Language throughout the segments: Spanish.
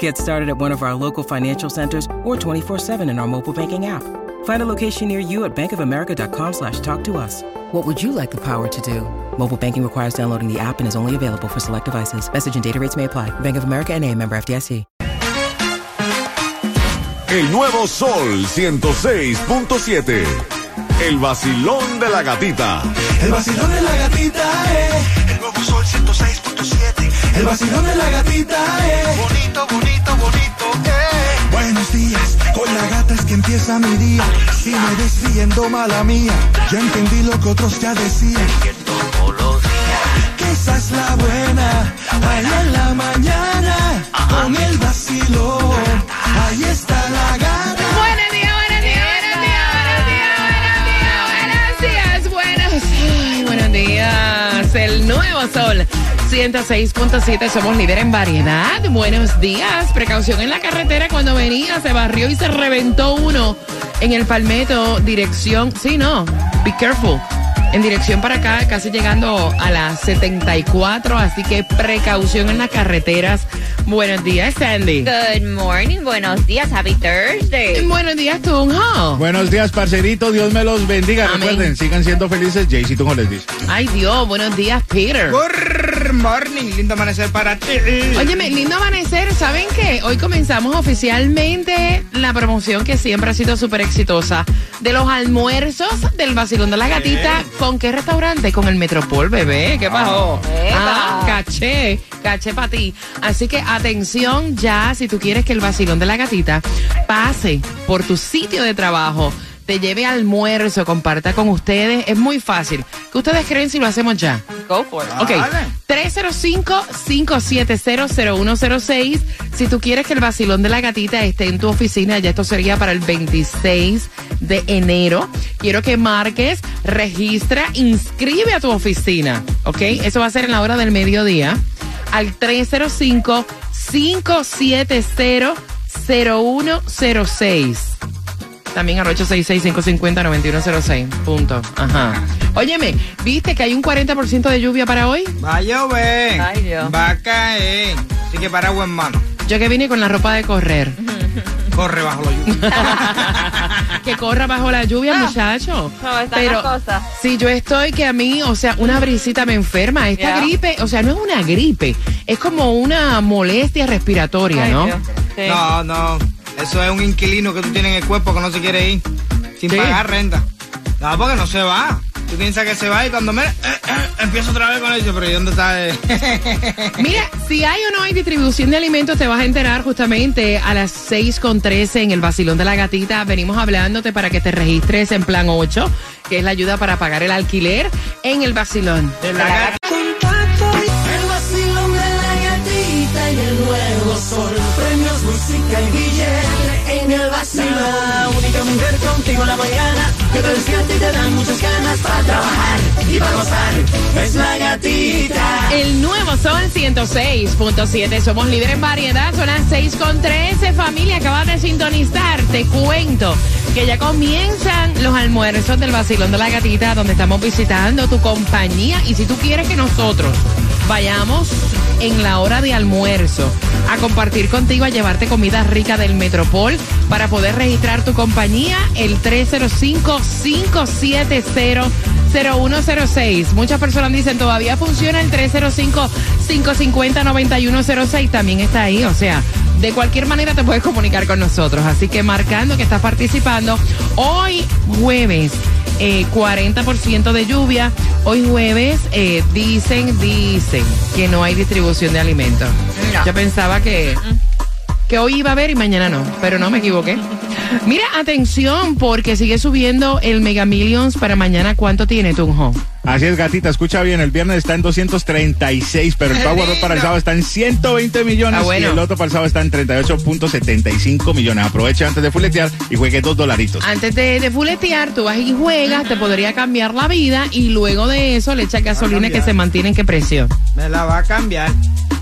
Get started at one of our local financial centers or 24-7 in our mobile banking app. Find a location near you at bankofamerica.com slash talk to us. What would you like the power to do? Mobile banking requires downloading the app and is only available for select devices. Message and data rates may apply. Bank of America and a member FDIC. El nuevo Sol 106.7. El vacilón de la gatita. El vacilón de la gatita, eh. El nuevo sol 106.7. El vacilón de la gatita, eh. Bonito, bonito, bonito, empieza mi día. Si me ves riendo, mala mía. Ya entendí lo que otros ya decían. Que esa es la buena. Ahí en la mañana, con el vacilón. Ahí está la gata. Buenos días, buenos días, buenos días, buenos días, buenos días, buenos. Ay, buenos días. El nuevo sol. 106.7, somos líder en variedad. Buenos días. Precaución en la carretera cuando venía, se barrió y se reventó uno en el Palmetto, dirección. Sí, no. Be careful. En dirección para acá, casi llegando a las 74, así que precaución en las carreteras. Buenos días, Sandy. Good morning, buenos días, happy Thursday. Buenos días, Tunjo. Buenos días, parcerito. Dios me los bendiga. Amén. Recuerden, sigan siendo felices. Jaycee Tunjo les dice. Ay, Dios, buenos días, Peter. Good morning, lindo amanecer para ti. Óyeme, lindo amanecer. ¿Saben qué? Hoy comenzamos oficialmente la promoción que siempre ha sido súper exitosa de los almuerzos del vacilón de la gatita. ¿Con qué restaurante? Con el Metropol, bebé. ¿Qué pasó? Ah, caché, caché para ti. Así que atención ya, si tú quieres que el vacilón de la gatita pase por tu sitio de trabajo. Te lleve almuerzo, comparta con ustedes. Es muy fácil. ¿Qué ustedes creen si lo hacemos ya? Go for it. Ok, 305-570-0106. Si tú quieres que el vacilón de la gatita esté en tu oficina, ya esto sería para el 26 de enero. Quiero que marques, registra, inscribe a tu oficina. Ok, eso va a ser en la hora del mediodía. Al 305-570-0106. También al 866-550-9106. Punto. Ajá. Óyeme, ¿viste que hay un 40% de lluvia para hoy? Va a llover. Ay, Dios. Va a caer. Así que paraguas en mano. Yo que vine con la ropa de correr. Corre bajo la lluvia. que corra bajo la lluvia, muchacho. ¿Cómo están Pero las cosas? si yo estoy que a mí, o sea, una brisita me enferma. Esta gripe, o sea, no es una gripe, es como una molestia respiratoria, Ay, ¿no? Sí. No, no. Eso es un inquilino que tú tienes en el cuerpo que no se quiere ir. Sin Sí. pagar renta. No, porque no se va. Tú piensas que se va y cuando me... eh, eh, empiezo otra vez con eso. Pero ¿y dónde está? eh? Mira, si hay o no hay distribución de alimentos, te vas a enterar justamente a las 6 con 13 en el Basilón de la Gatita. Venimos hablándote para que te registres en plan 8, que es la ayuda para pagar el alquiler en el Basilón. De la gata. El vacilón de la gatita y el nuevo sol. Premios, música y billete en el vacilón. La única mujer contigo en la mañana Es la gatita. El nuevo Sol 106.7. Somos líderes en variedad. Son las 6 con 13. Familia, acabas de sintonizar. Te cuento que ya comienzan los almuerzos del Basilón de la Gatita, donde estamos visitando tu compañía. Y si tú quieres que nosotros vayamos en la hora de almuerzo a compartir contigo, a llevarte comida rica del Metropol para poder registrar tu compañía, el 305-570. 0106. Muchas personas dicen todavía funciona el 305-550-9106. También está ahí. O sea, de cualquier manera te puedes comunicar con nosotros. Así que marcando que estás participando. Hoy jueves. Eh, 40% de lluvia. Hoy jueves eh, dicen, dicen que no hay distribución de alimentos. No. Yo pensaba que, que hoy iba a haber y mañana no, pero no me equivoqué. Mira, atención, porque sigue subiendo el Mega Millions para mañana. ¿Cuánto tiene, Tunjo? Así es, gatita, escucha bien, el viernes está en 236, pero el Powerball para el sábado está en 120 millones Ah, bueno. y el otro para el sábado está en 38.75 millones. Aproveche antes de fuletear y juegue dos dolaritos. Antes de, de fuletear, tú vas y juegas, te podría cambiar la vida y luego de eso le echas gasolina que se mantiene en qué precio. Me la va a cambiar.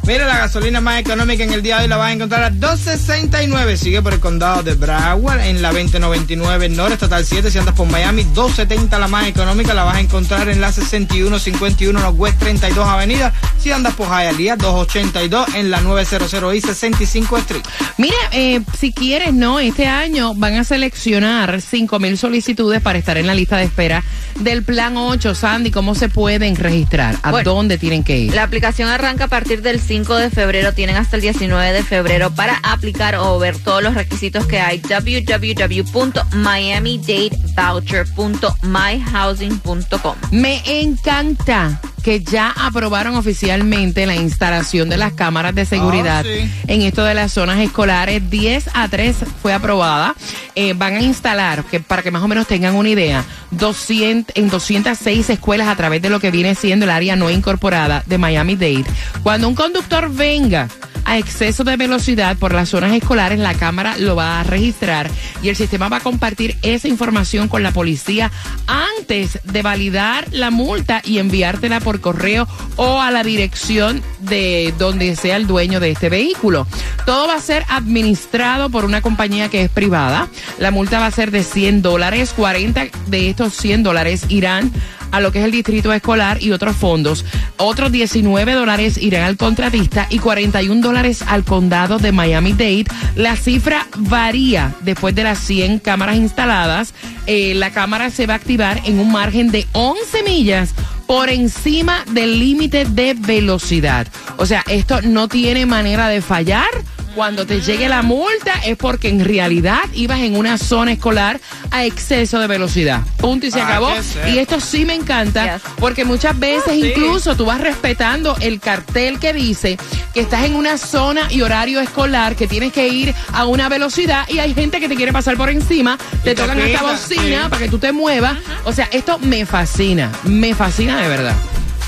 Mira, la gasolina más económica en el día de hoy la vas a encontrar a 2.69. Sigue por el condado de Broward en la 2099 Norte, Total 7. Si andas por Miami, 2.70 la más económica. La vas a encontrar en la 6151 Northwest 32 Avenida. Si andas por Hialeah, 2.82 en la 900 y 65 Street. Mira, eh, si quieres, ¿no? Este año van a seleccionar 5 mil solicitudes para estar en la lista de espera del Plan 8. Sandy, ¿cómo se pueden registrar? ¿A Bueno, dónde tienen que ir? La aplicación arranca a partir del 5 de febrero. Tienen hasta el 19 de febrero para aplicar o ver todos los requisitos que hay. www.miamidadevoucher.myhousing.com. Me encanta que ya aprobaron oficialmente la instalación de las cámaras de seguridad sí. en esto de las zonas escolares. 10 a 3 fue aprobada. Eh, van a instalar, que para que más o menos tengan una idea, 200, en 206 escuelas a través de lo que viene siendo el área no incorporada de Miami-Dade. Cuando un conductor venga a exceso de velocidad por las zonas escolares, la cámara lo va a registrar y el sistema va a compartir esa información con la policía antes de validar la multa y enviártela por correo o a la dirección de donde sea el dueño de este vehículo. Todo va a ser administrado por una compañía que es privada. La multa va a ser de 100 dólares. 40 de estos 100 dólares irán a lo que es el distrito escolar y otros fondos. Otros 19 dólares irán al contratista y 41 dólares al condado de Miami-Dade. La cifra varía después de las 100 cámaras instaladas. Eh, la cámara se va a activar en un margen de 11 millas por encima del límite de velocidad. O sea, esto no tiene manera de fallar. Cuando te llegue la multa es porque en realidad ibas en una zona escolar a exceso de velocidad. Punto y se Ah, acabó. Y esto sí me encanta Yes. porque muchas veces sí. incluso tú vas respetando el cartel que dice que estás en una zona y horario escolar que tienes que ir a una velocidad y hay gente que te quiere pasar por encima, te te tocan esta bocina sí. para que tú te muevas. O sea, esto me fascina, me fascina de verdad.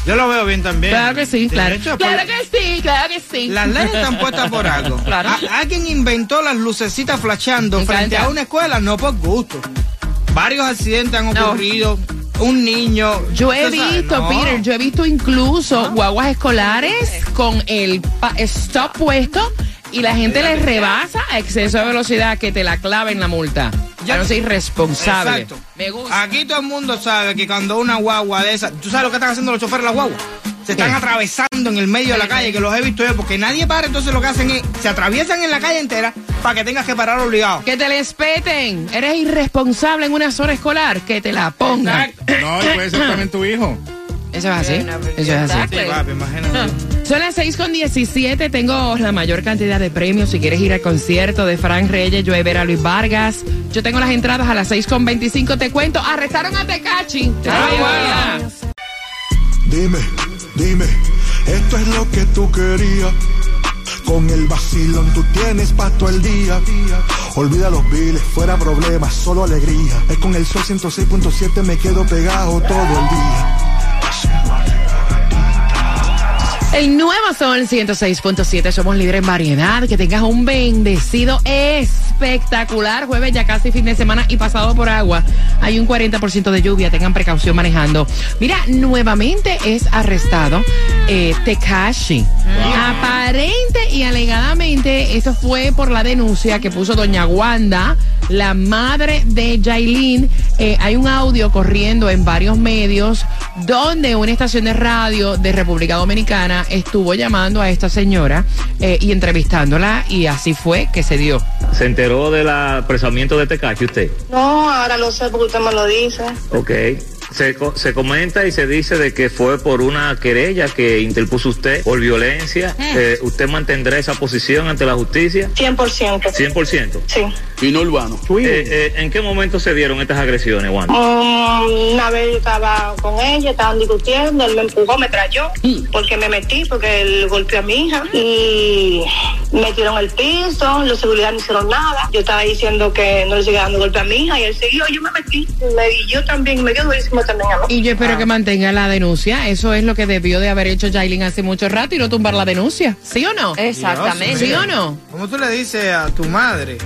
Yo lo veo bien también. Claro que sí, claro. hecho, Claro por- que sí, claro que sí. Las leyes están puestas por algo. Claro. Alguien inventó las lucecitas flasheando frente a una escuela, no por gusto. Varios accidentes han No. ocurrido. Un niño. Yo he visto, no. Peter, yo he visto incluso guaguas escolares con el stop puesto y la gente les rebasa a exceso de velocidad que te la claven la multa. Ya no soy responsable. Exacto. Me gusta. Aquí todo el mundo sabe que cuando una guagua de esas. ¿Tú sabes lo que están haciendo los choferes de las guaguas? Se están ¿Qué? atravesando en el medio de la calle, que los he visto yo, porque nadie para, entonces lo que hacen es. Se atraviesan en la calle entera para que tengas que parar obligado. Que te les peten. Eres irresponsable en una zona escolar. Que te la pongan. Exacto. No, puede ser también tu hijo. Eso es así. Eso es así. Sí, papi, imagínate. Son las 6 con 17. Tengo la mayor cantidad de premios. Si quieres ir al concierto de Frank Reyes, yo a ver a Luis Vargas. Yo tengo las entradas a las 6 con 25. Te cuento, arrestaron a Tecachi. Ah. Dime, dime, esto es lo que tú querías. Con el vacilón tú tienes pa' todo el día. Olvida los biles, fuera problemas, solo alegría. Es con el sol 106.7 me quedo pegado todo el día. El nuevo Sol 106.7. Somos líderes en variedad. Que tengas un bendecido espectacular jueves, ya casi fin de semana y pasado por agua. Hay un 40% de lluvia. Tengan precaución manejando. Mira, nuevamente es arrestado eh, Tekashi. Aparente y alegadamente, esto fue por la denuncia que puso Doña Wanda, la madre de Jailin. Eh, hay un audio corriendo en varios medios donde una estación de radio de República Dominicana estuvo llamando a esta señora eh, y entrevistándola y así fue que se dio. ¿Se enteró del apresamiento de Tecachi usted? No, ahora lo sé porque usted me lo dice. Ok. Se, se comenta y se dice de que fue por una querella que interpuso usted por violencia. Eh, ¿Usted mantendrá esa posición ante la justicia? 100%. 100%. Sí. Fino urbano. Eh, eh, ¿En qué momento se dieron estas agresiones, Juan? Mm, una vez yo estaba con ella, estaban discutiendo, él me empujó, me trayó, porque me metí, porque él golpeó a mi hija y me tiró en el piso, los seguridad no hicieron nada. Yo estaba diciendo que no le seguía dando golpe a mi hija y él siguió, yo me metí, me di yo también, me dio durísimo también a mí. Y yo espero que mantenga la denuncia. Eso es lo que debió de haber hecho Jailin hace mucho rato y no tumbar la denuncia. ¿Sí o no? Exactamente. ¿Sí o no? ¿Cómo tú le dices a tu madre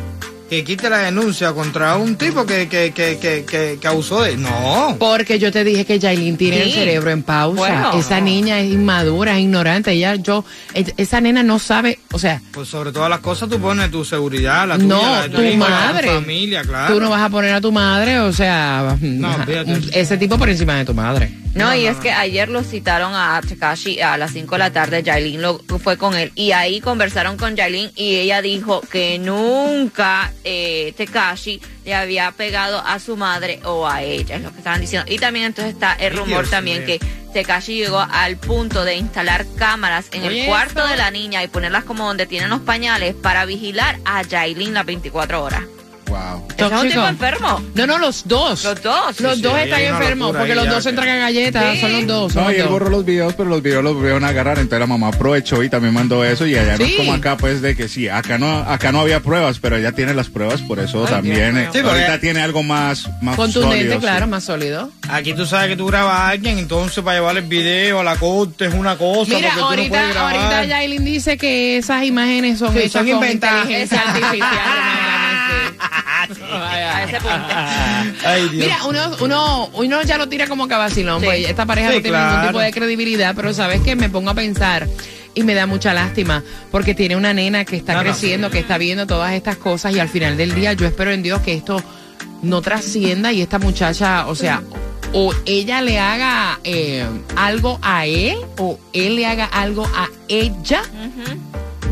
que quite la denuncia contra un tipo que, que, que, que, que, que abusó de... No. Porque yo te dije que Jailin tiene el cerebro en pausa. Bueno. esa niña es inmadura, es ignorante. Ella, yo, e- esa nena no sabe, o sea, Pues sobre todas las cosas tú pones tu seguridad, la tuya, no, la de tu la de madre. tu familia, claro. Tú no vas a poner a tu madre, o sea, fíjate. ese tipo por encima de tu madre. No, y es que ayer lo citaron a Takashi a las 5 de la tarde, Yailin lo, fue con él y ahí conversaron con Yailin y ella dijo que nunca eh, Takashi le había pegado a su madre o a ella, es lo que estaban diciendo. Y también entonces está el rumor Dios también que Tekashi llegó al punto de instalar cámaras en el cuarto eso. de la niña y ponerlas como donde tienen los pañales para vigilar a Yailin las 24 horas. Wow. Ese es un tipo enfermo. No, no, los dos. Los dos. Los Sí, dos sí, están enfermos porque los dos se que- entregan galletas. Sí. Son los dos. Son No, y los él dos. borró los videos, pero los videos los volvieron a agarrar. Entonces la mamá aprovechó y también mandó eso. Y allá no es como acá, pues, de que sí, acá no, acá no había pruebas, pero ella tiene las pruebas, por eso Ay, también. Eh, porque- ahorita tiene algo más, más Contundente, sólido, sí. claro, más sólido. Aquí tú sabes que tú grabas a alguien, entonces para llevar el video a la corte es una cosa. Mira, porque tú no ahorita, puedes grabar. ahorita Yailin dice que esas imágenes son Sí, hechas son con inventadas. inteligencia artificial. A ese punto. Ay, Dios. Mira, uno, uno, uno ya lo tira como que vacilón, Sí. pues esta pareja Sí, no tiene ningún tipo de credibilidad, pero sabes que me pongo a pensar y me da mucha lástima porque tiene una nena que está No, creciendo, que está viendo todas estas cosas y al final del día yo espero en Dios que esto no trascienda y esta muchacha, o sea, o ella le haga eh, algo a él o él le haga algo a ella.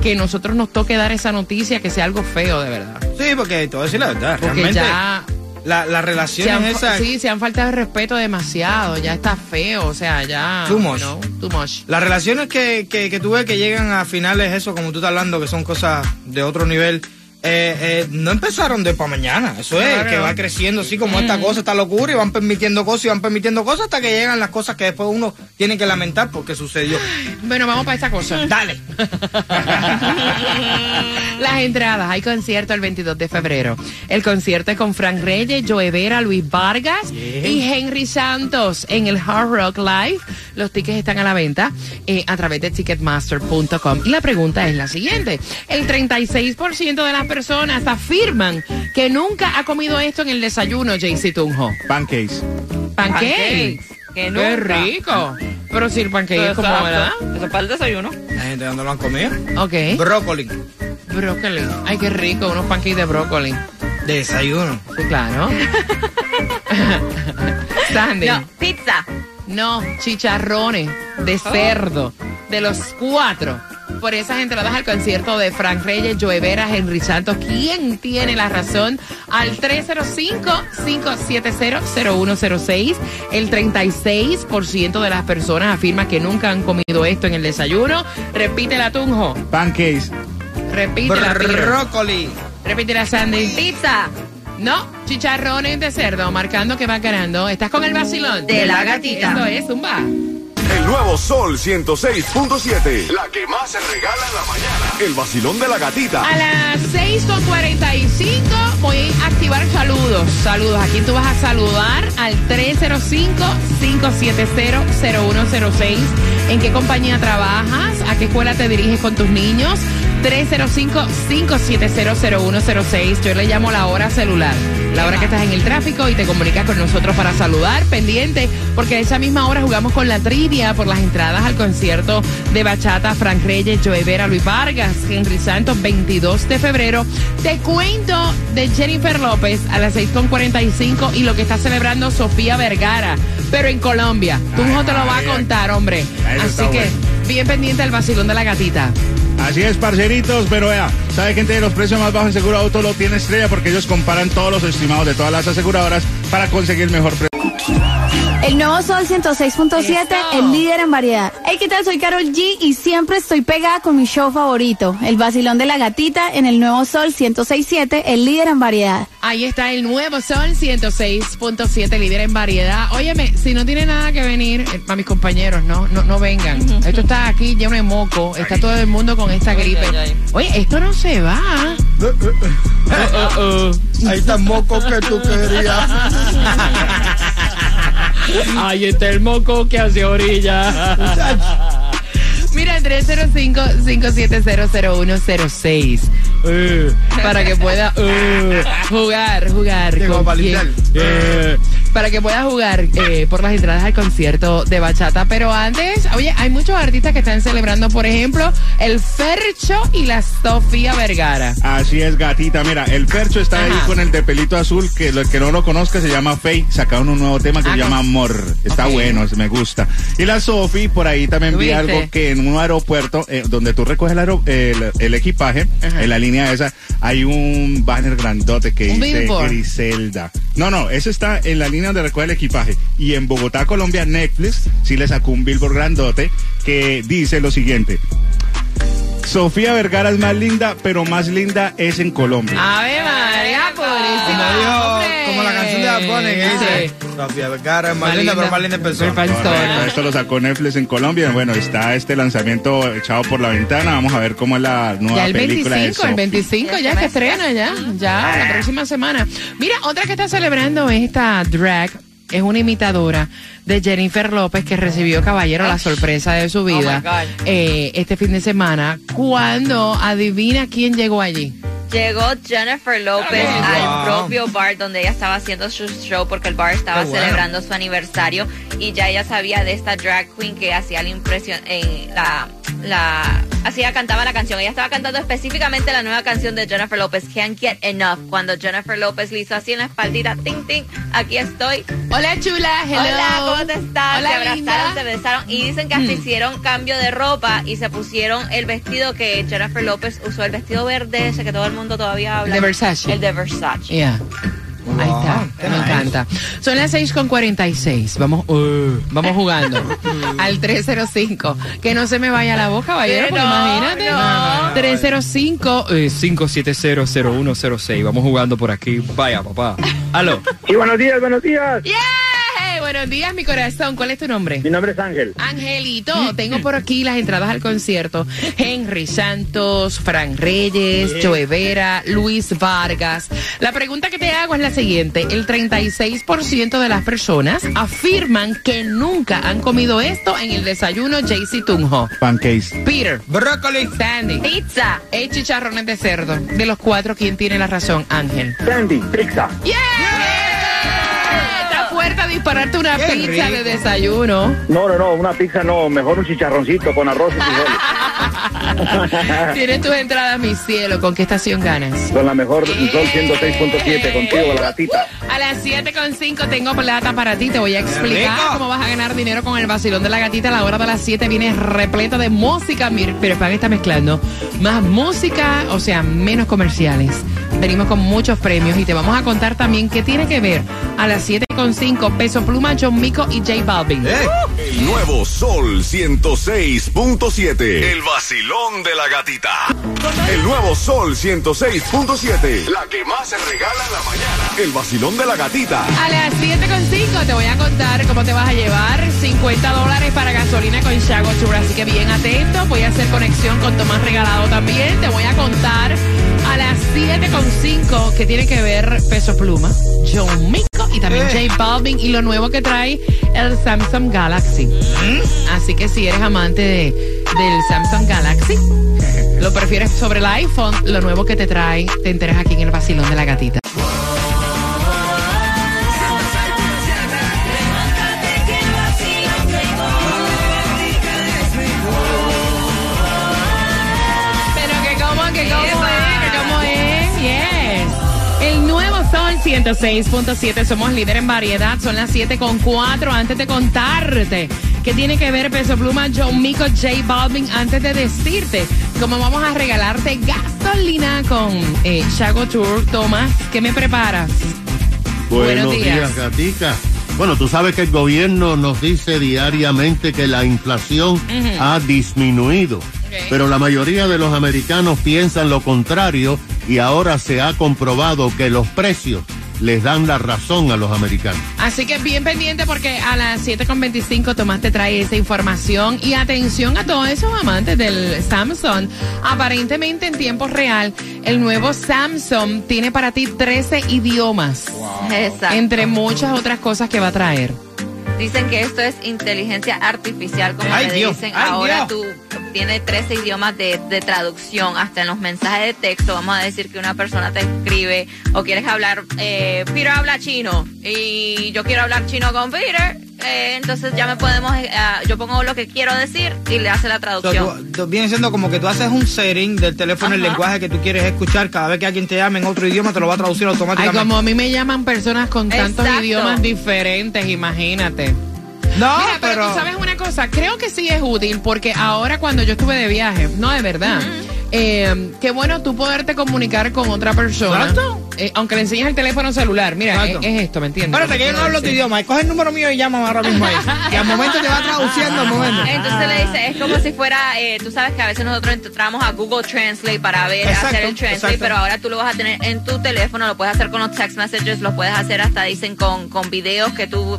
Que nosotros nos toque dar esa noticia, que sea algo feo de verdad. Sí, porque te voy a decir la verdad. Porque Realmente, ya la, la relación han, es esa. sí, se han faltado el respeto demasiado, ya está feo, o sea, ya... Too much. no, too much. Las relaciones que, que, que tú ves que llegan a finales, eso, como tú estás hablando, que son cosas de otro nivel, eh, eh, no empezaron de para mañana. Eso es, Claro. que va creciendo así como esta cosa, esta locura, y van permitiendo cosas y van permitiendo cosas hasta que llegan las cosas que después uno tiene que lamentar porque sucedió. Bueno, vamos para esta cosa. Dale. Las entradas, hay concierto el 22 de febrero. El concierto es con Frank Reyes, Joe Vera, Luis Vargas y Henry Santos en el Hard Rock Live. Los tickets están a la venta eh, a través de ticketmaster.com. Y la pregunta es la siguiente. El 36% de las personas afirman que nunca ha comido esto en el desayuno, JC Tunjo. Pancakes. Pancakes. Que Qué nunca. rico. Pero si el pancake es como. ¿verdad? Eso es para el desayuno. La gente no lo han comido. Ok. Brócoli. Brócoli. Ay, qué rico, unos pancakes de brócoli. Desayuno. Sí, claro. Sandy. No, pizza. No, chicharrones de cerdo. De los cuatro. Por esas entradas al concierto de Frank Reyes, Joe Vera, Henry Santos. ¿Quién tiene la razón? Al 305-570-0106. El 36% de las personas afirma que nunca han comido esto en el desayuno. Repite la Tunjo. Pancakes. Repite la. Brócoli. Repite la Sandy. Pizza. No, chicharrones de cerdo, marcando que va ganando. Estás con el vacilón. De la gatita. Esto es Zumba. El nuevo Sol 106.7. La que más se regala en la mañana. El vacilón de la gatita. A las 6.45 voy a activar saludos. Saludos. Aquí tú vas a saludar al 305-570-0106. ¿En qué compañía trabajas? ¿A qué escuela te diriges con tus niños? 305-570-0106. Yo le llamo la hora celular. La hora que estás en el tráfico y te comunicas con nosotros para saludar. Pendiente, porque a esa misma hora jugamos con la trivia por las entradas al concierto de Bachata, Frank Reyes, Joe Vera, Luis Vargas, Henry Santos, 22 de febrero. Te cuento de Jennifer López a las 6.45 y lo que está celebrando Sofía Vergara, pero en Colombia. Tú no te lo vas a contar, hombre. Así que bien pendiente del vacilón de la gatita. Así es, parceritos, pero vea, ¿sabe quién tiene los precios más bajos en seguro auto? Lo tiene Estrella porque ellos comparan todos los estimados de todas las aseguradoras para conseguir mejor precio. El nuevo Sol 106.7, Eso. el líder en variedad. Hey, ¿qué tal? Soy Carol G y siempre estoy pegada con mi show favorito, El Vacilón de la Gatita, en el nuevo Sol 106.7, el líder en variedad. Ahí está el nuevo Sol 106.7, líder en variedad. Óyeme, si no tiene nada que venir, eh, para mis compañeros, no, no, no vengan. Esto está aquí lleno de moco, está todo el mundo con esta gripe. Oye, esto no se va. Ahí está moco que tú querías. Ahí está el moco que hace orilla. Mira, 305-5700106. Eh, para que pueda eh, jugar, jugar. Con para. Para que pueda jugar eh, por las entradas al concierto de bachata. Pero antes, oye, hay muchos artistas que están celebrando, por ejemplo, el Fercho y la Sofía Vergara. Así es, gatita. Mira, el Percho está ahí con el de pelito azul, que lo que no lo conozca se llama Faye. Sacaron un nuevo tema que Ah, se llama Amor. Está bueno, me gusta. Y la Sofi por ahí también vi algo que en un aeropuerto, eh, donde tú recoges el, el, el equipaje, Ajá. en la línea esa, hay un banner grandote que Un dice. Griselda. No, no, eso está en la línea donde recoge el equipaje. Y en Bogotá, Colombia, Netflix sí le sacó un billboard grandote que dice lo siguiente. Sofía Vergara es más linda, pero más linda es en Colombia. Ave María, Bad Bunny que dice, Sí. Sofía Vergara es más Más linda, linda. pero más linda en persona. Correcto, esto lo sacó Netflix en Colombia. Bueno, está este lanzamiento echado por la ventana. Vamos a ver cómo es la nueva Ya el película 25, de el Sophie. 25 ya que estrena ya, ya la próxima semana. Mira, otra que está celebrando esta drag es una imitadora de Jennifer López que recibió Caballero la sorpresa de su vida my God. eh, este fin de semana. Cuando adivina quién llegó allí. Llegó Jennifer López Wow. al propio bar donde ella estaba haciendo su show porque el bar estaba bueno. celebrando su aniversario y ya ella sabía de esta drag queen que hacía la impresión en la la hacía cantaba la canción. Ella estaba cantando específicamente la nueva canción de Jennifer López, Can't Get Enough. Cuando Jennifer López le hizo así en la espaldita, ting ting, aquí estoy. Hola chula, hello. Hola, ¿cómo te estás? Hola, se abrazaron, linda. se besaron y dicen que hasta Mm. hicieron cambio de ropa y se pusieron el vestido que Jennifer López usó, el vestido verde ese que todo el mundo todavía habla. De Versace. El de Versace. Yeah. Ahí está, me encanta. Son las 6 con 46. Vamos, uh, vamos jugando al 305. Que no se me vaya la boca, caballero, No, imagínate. no. 305. Eh, 5700106. Vamos jugando por aquí. Vaya, papá. Aló. Sí, buenos días, buenos días. Yeah. Buenos días, mi corazón. ¿Cuál es tu nombre? Mi nombre es Ángel. Angelito, tengo por aquí las entradas al concierto. Henry Santos, Fran Reyes, Joe Vera, Luis Vargas. La pregunta que te hago es la siguiente. El 36% de las personas afirman que nunca han comido esto en el desayuno JC Tunjo. Pancakes. Peter, Brócoli. Sandy, Pizza. hay chicharrones de cerdo. De los cuatro, ¿quién tiene la razón? Ángel. Sandy, pizza. ¡Yeah! Fuerte a dispararte una Qué pizza de desayuno. No, no, no, una pizza no, mejor un chicharroncito con arroz y frijoles. Tienes tus entradas, mi cielo. ¿Con qué estación ganas? Con la mejor Sol 106.7, contigo, la gatita. A las 7.5 tengo plata para ti. Te voy a explicar cómo vas a ganar dinero con el vacilón de la gatita. A la hora de las 7 viene repleta de música. Mire, pero Pan está mezclando más música, o sea, menos comerciales. Venimos con muchos premios y te vamos a contar también qué tiene que ver a las 7.5 Peso Pluma, John Mico y J Balvin. Eh, El nuevo Sol 106.7. El vacilón de la gatita. El nuevo Sol 106.7. La que más se regala en la mañana. El vacilón de la gatita. A las 7.5 te voy a contar cómo te vas a llevar 50 dólares para gasolina con Shago Tour. Así que bien atento. Voy a hacer conexión con Tomás Regalado también. Te voy a contar a las 7.5 que tiene que ver Peso Pluma, John Mico y también Eh. J Balvin y lo nuevo que trae el Samsung Galaxy. Así que si eres amante de, del Samsung Galaxy, lo prefieres sobre el iPhone, lo nuevo que te trae, te enteras aquí en el vacilón de la gatita. 106.7, somos líder en variedad, son las 7 con 4. Antes de contarte qué tiene que ver Peso Pluma, John Mico, J Balvin, antes de decirte cómo vamos a regalarte gasolina con eh, Shago Tour. Tomás, ¿qué me preparas? Buenos días. gatica. Bueno, tú sabes que el gobierno nos dice diariamente que la inflación ha disminuido, pero la mayoría de los americanos piensan lo contrario y ahora se ha comprobado que los precios les dan la razón a los americanos. Así que bien pendiente porque a las 7.25 Tomás te trae esa información y atención a todos esos amantes del Samsung. Aparentemente en tiempo real, el nuevo Samsung tiene para ti 13 idiomas. Exacto. Entre muchas otras cosas que va a traer. Dicen que esto es inteligencia artificial, como Ay, le Dios, dicen. Ahora tú tienes 13 idiomas de, de traducción, hasta en los mensajes de texto. Vamos a decir que una persona te escribe o quieres hablar, eh, Peter habla chino y yo quiero hablar chino con Peter. eh, entonces ya me podemos, eh, ah, yo pongo lo que quiero decir y le hace la So, traducción. tú- tú- viene siendo como que tú haces un setting del teléfono, el lenguaje que tú quieres escuchar. Cada vez que alguien te llame en otro idioma, te lo va a traducir Ay, automáticamente. como a mí me llaman personas con tantos Exacto. idiomas diferentes, imagínate. No, Mira, pero, pero- tú sabes una cosa, creo que sí es útil porque ahora cuando yo estuve de viaje, no de verdad, eh, qué bueno tú poderte comunicar con otra persona. Exacto. eh, aunque le enseñes el teléfono celular, mira, es, es esto, ¿me entiendes? Espérate, que yo no hablo tu idioma. Coge el número mío y llama ahora mismo ahí. Y al momento te va traduciendo al momento. Entonces le dice, es como si fuera, eh, tú sabes que a veces nosotros entramos a Google Translate para ver, Exacto, hacer el translate, exacto. pero ahora tú lo vas a tener en tu teléfono, lo puedes hacer con los text messages, lo puedes hacer hasta, dicen, con, con videos que tú,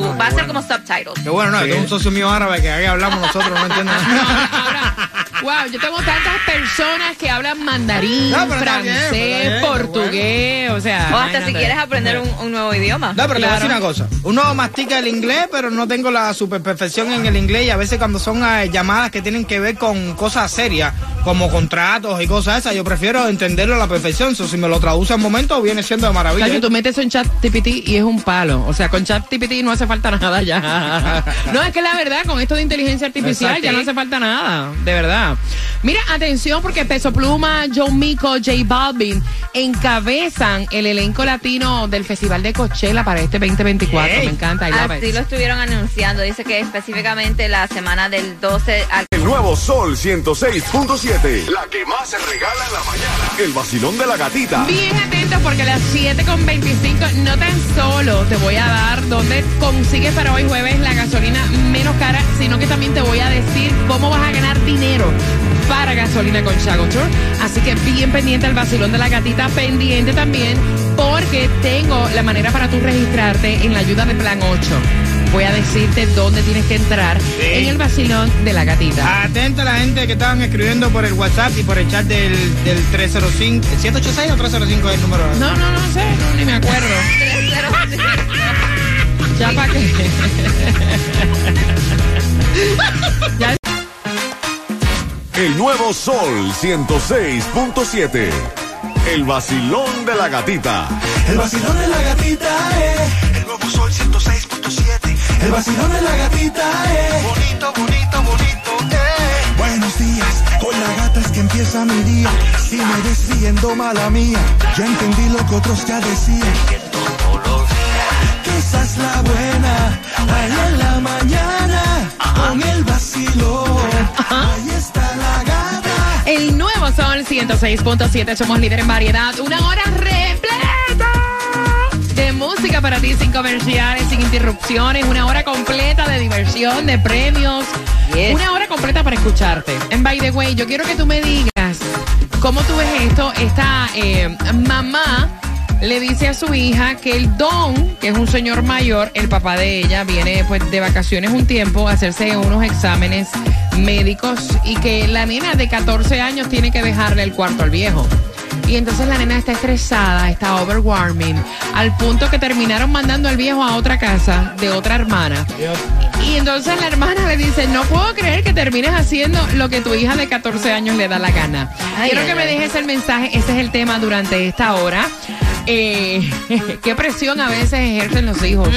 va a ser como subtitles. Que bueno, no, Sí. es un socio mío árabe que ahí hablamos nosotros, no entiendo nada. Wow, yo tengo tantas personas que hablan mandarín, No, francés, bien, portugués, o sea. O hasta si quieres aprender un, un nuevo idioma. No, pero te voy a decir una cosa. Uno mastica el inglés, pero no tengo la super perfección en el inglés. Y a veces cuando son eh, llamadas que tienen que ver con cosas serias, como contratos y cosas esas, yo prefiero entenderlo a la perfección. So, si me lo traduce al momento, viene siendo de maravilla. Cacho, tú metes eso en chat TPT y es un palo. O sea, con chat TPT no hace falta nada ya. No, es que la verdad, con esto de inteligencia artificial ya no hace falta nada. De verdad. Mira, atención, porque Peso Pluma, John Mico, J Balvin encabezan el elenco latino del Festival de Coachella para este 2024. Me encanta. I love Así it. lo estuvieron anunciando. Dice que específicamente la semana del 12 al El nuevo Sol 106.7. La que más se regala en la mañana. El vacilón de la gatita. Bien atentos porque a las 7.25 no tan solo te voy a dar dónde consigues para hoy jueves la gasolina menos cara, sino que también te voy a decir cómo vas a ganar dinero para gasolina con Chago Tour. Así que bien pendiente al vacilón de la gatita, pendiente también porque tengo la manera para tú registrarte en la ayuda de Plan 8. Voy a decirte dónde tienes que entrar en el vacilón de la gatita. Atenta a la gente que estaban escribiendo por el WhatsApp y por el chat del, del 305. ¿786 o 305 es el número? No, no, no sé, no, ni me acuerdo. Ya para qué. Ya El nuevo Sol 106.7. El vacilón de la gatita. El vacilón de la gatita, eh. El nuevo sol 106.7. El vacilón de la gatita, eh. Bonito, bonito, bonito, eh. Buenos días, con la gata es que empieza mi día. Si me ves siguiendo mala mía, ya entendí lo que otros ya decían. Es la buena, ahí en la mañana, con el vacilón. Ahí está la gata. El nuevo Sol 106.7, somos líder en variedad. Una hora repleta de música para ti, sin comerciales, sin interrupciones. Una hora completa de diversión, de premios. Una hora completa para escucharte. En By the Way, yo quiero que tú me digas cómo tú ves esto. Esta eh, mamá le dice a su hija que el don, que es un señor mayor, el papá de ella, viene pues de vacaciones un tiempo a hacerse unos exámenes médicos y que la nena de 14 años tiene que dejarle el cuarto al viejo. Y entonces la nena está estresada, está overwhelming, al punto que terminaron mandando al viejo a otra casa de otra hermana. Y entonces la hermana le dice, no puedo creer que termines haciendo lo que tu hija de 14 años le da la gana. Ay, Quiero ay, que me dejes el mensaje, ese es el tema durante esta hora. Eh, qué presión a veces ejercen los hijos.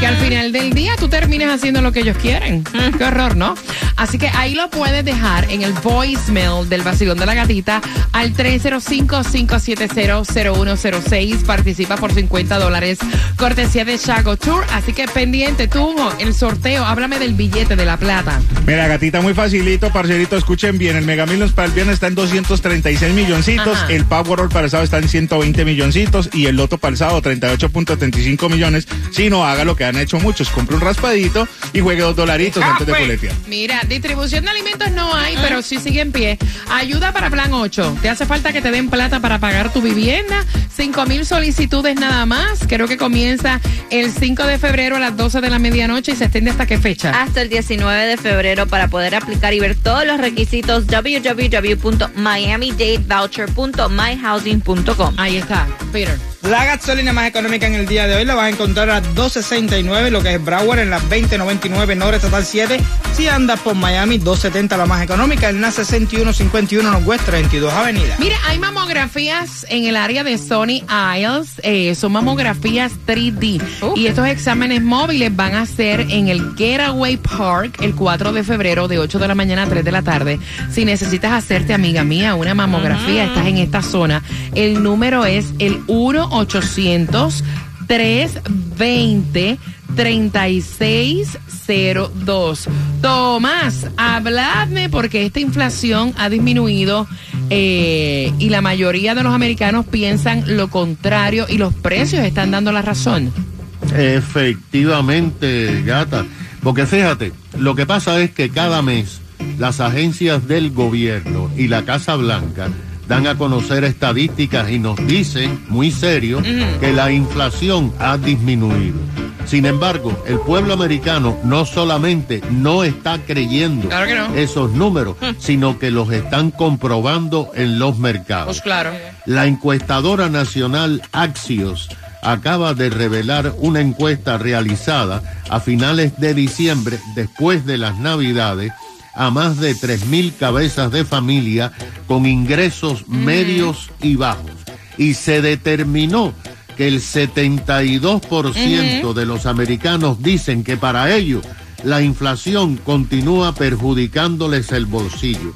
Que al final del día tú termines haciendo lo que ellos quieren. Qué horror, ¿no? Así que ahí lo puedes dejar en el voicemail del vacilón de la gatita al 305-570-0106. Participa por 50 dólares. Cortesía de Chago Tour. Así que pendiente tú, el sorteo. Háblame del billete de la plata. Mira, gatita, muy facilito, parcerito, escuchen bien. El Mega Millions para el viernes está en 236 milloncitos. Ajá. El Powerball para el sábado está en 120 milloncitos. Pesitos y el loto pasado 38.35 millones. Si no, haga lo que han hecho muchos. Compre un raspadito y juegue dos dolaritos Ah, antes de pues. coletear. Mira, distribución de alimentos no hay, pero sí sigue en pie. Ayuda para Plan 8. ¿Te hace falta que te den plata para pagar tu vivienda? 5 mil solicitudes nada más. Creo que comienza el 5 de febrero a las 12 de la medianoche y se extiende hasta qué fecha. Hasta el 19 de febrero para poder aplicar y ver todos los requisitos www.miamidatevoucher.myhousing.com. Ahí está, Peter. La gasolina más económica en el día de hoy la vas a encontrar a 2.69, lo que es Broward en la 2099 Norte Estatal 7. Si andas por Miami, 2.70 la más económica, en la 6151 Northwest 32 Avenida. Mira, hay mamografías en el área de Sony Isles. eh, son mamografías 3D. Y estos exámenes móviles van a ser en el Getaway Park el 4 de febrero de 8 de la mañana a 3 de la tarde. Si necesitas hacerte, amiga mía, una mamografía, estás en esta zona. El número es el 1-800-320. 3602. Tomás, habladme porque esta inflación ha disminuido eh, y la mayoría de los americanos piensan lo contrario y los precios están dando la razón. Efectivamente, gata. Porque fíjate, lo que pasa es que cada mes las agencias del gobierno y la Casa Blanca dan a conocer estadísticas y nos dicen, muy serio, que la inflación ha disminuido. Sin embargo, el pueblo americano no solamente no está creyendo Claro que no. esos números, sino que los están comprobando en los mercados. Pues claro. La encuestadora nacional Axios acaba de revelar una encuesta realizada a finales de diciembre, después de las Navidades, a más de 3.000 cabezas de familia con ingresos medios y bajos. Y se determinó que el 72% de los americanos dicen que para ellos la inflación continúa perjudicándoles el bolsillo.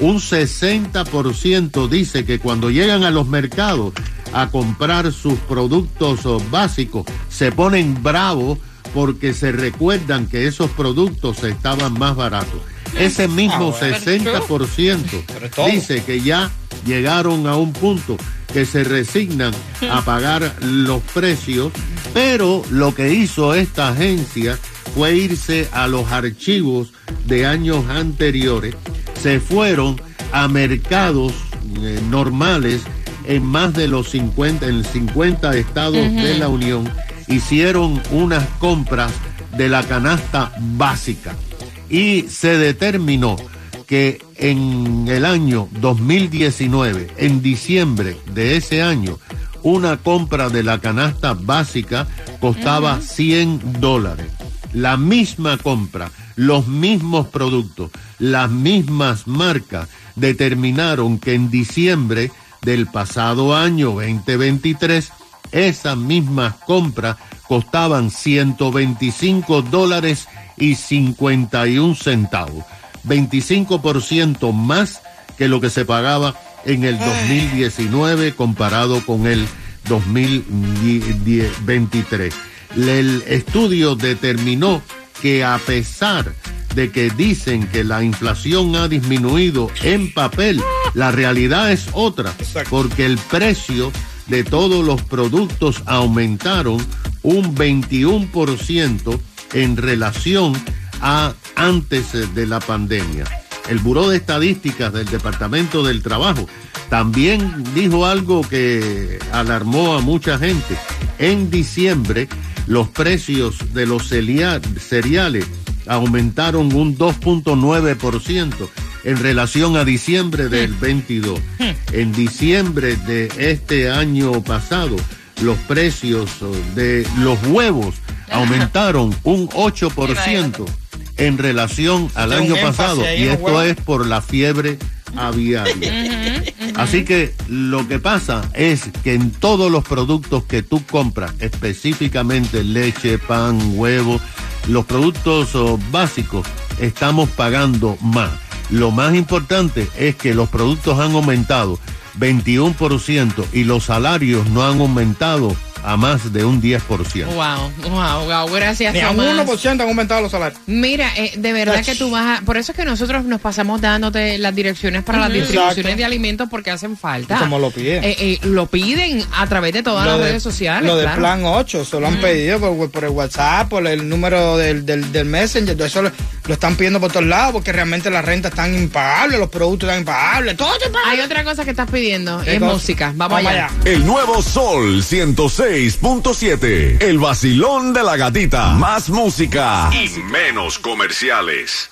Un 60% dice que cuando llegan a los mercados a comprar sus productos básicos se ponen bravos porque se recuerdan que esos productos estaban más baratos. Ese mismo Ah, bueno. 60% Pero todo. dice que ya llegaron a un punto que se resignan a pagar los precios, pero lo que hizo esta agencia fue irse a los archivos de años anteriores, se fueron a mercados eh, normales en más de los 50, en 50 estados de la Unión, hicieron unas compras de la canasta básica y se determinó que en el año 2019, en diciembre de ese año, una compra de la canasta básica costaba 100 dólares. La misma compra, los mismos productos, las mismas marcas determinaron que en diciembre del pasado año 2023, esas mismas compras costaban 125 dólares y 51 centavos. 25% más que lo que se pagaba en el 2019 comparado con el 2023. El estudio determinó que a pesar de que dicen que la inflación ha disminuido en papel, la realidad es otra, porque el precio de todos los productos aumentaron un 21% en relación a antes de la pandemia. El Buró de Estadísticas del Departamento del Trabajo también dijo algo que alarmó a mucha gente. En diciembre, los precios de los cereales aumentaron un 2.9% en relación a diciembre del 22. En diciembre de este año pasado, los precios oh, de los huevos aumentaron un 8% en relación al Tiene año pasado y esto es por la fiebre aviaria. Así que lo que pasa es que en todos los productos que tú compras, específicamente leche, pan, huevo, los productos oh, básicos, estamos pagando más. Lo más importante es que los productos han aumentado 21% y los salarios no han aumentado a más de un 10%. Wow, wow, wow. Gracias, Ni a un Tomás. 1% han aumentado los salarios. Mira, eh, de verdad que tú vas a... Por eso es que nosotros nos pasamos dándote las direcciones para las distribuciones Exacto. de alimentos porque hacen falta. Como lo piden. Eh, eh, lo piden a través de todas Lo las de- redes sociales. Lo del claro. plan 8, se lo han pedido por, por el WhatsApp, por el número del, del, del Messenger, todo eso lo, lo están pidiendo por todos lados porque realmente las rentas están impagables, los productos están impagables, todo está impagable. Hay otra cosa que estás pidiendo, ¿Qué es cosa? música. Vamos, allá. El nuevo Sol 106.7. El vacilón de la gatita. Más música y menos comerciales.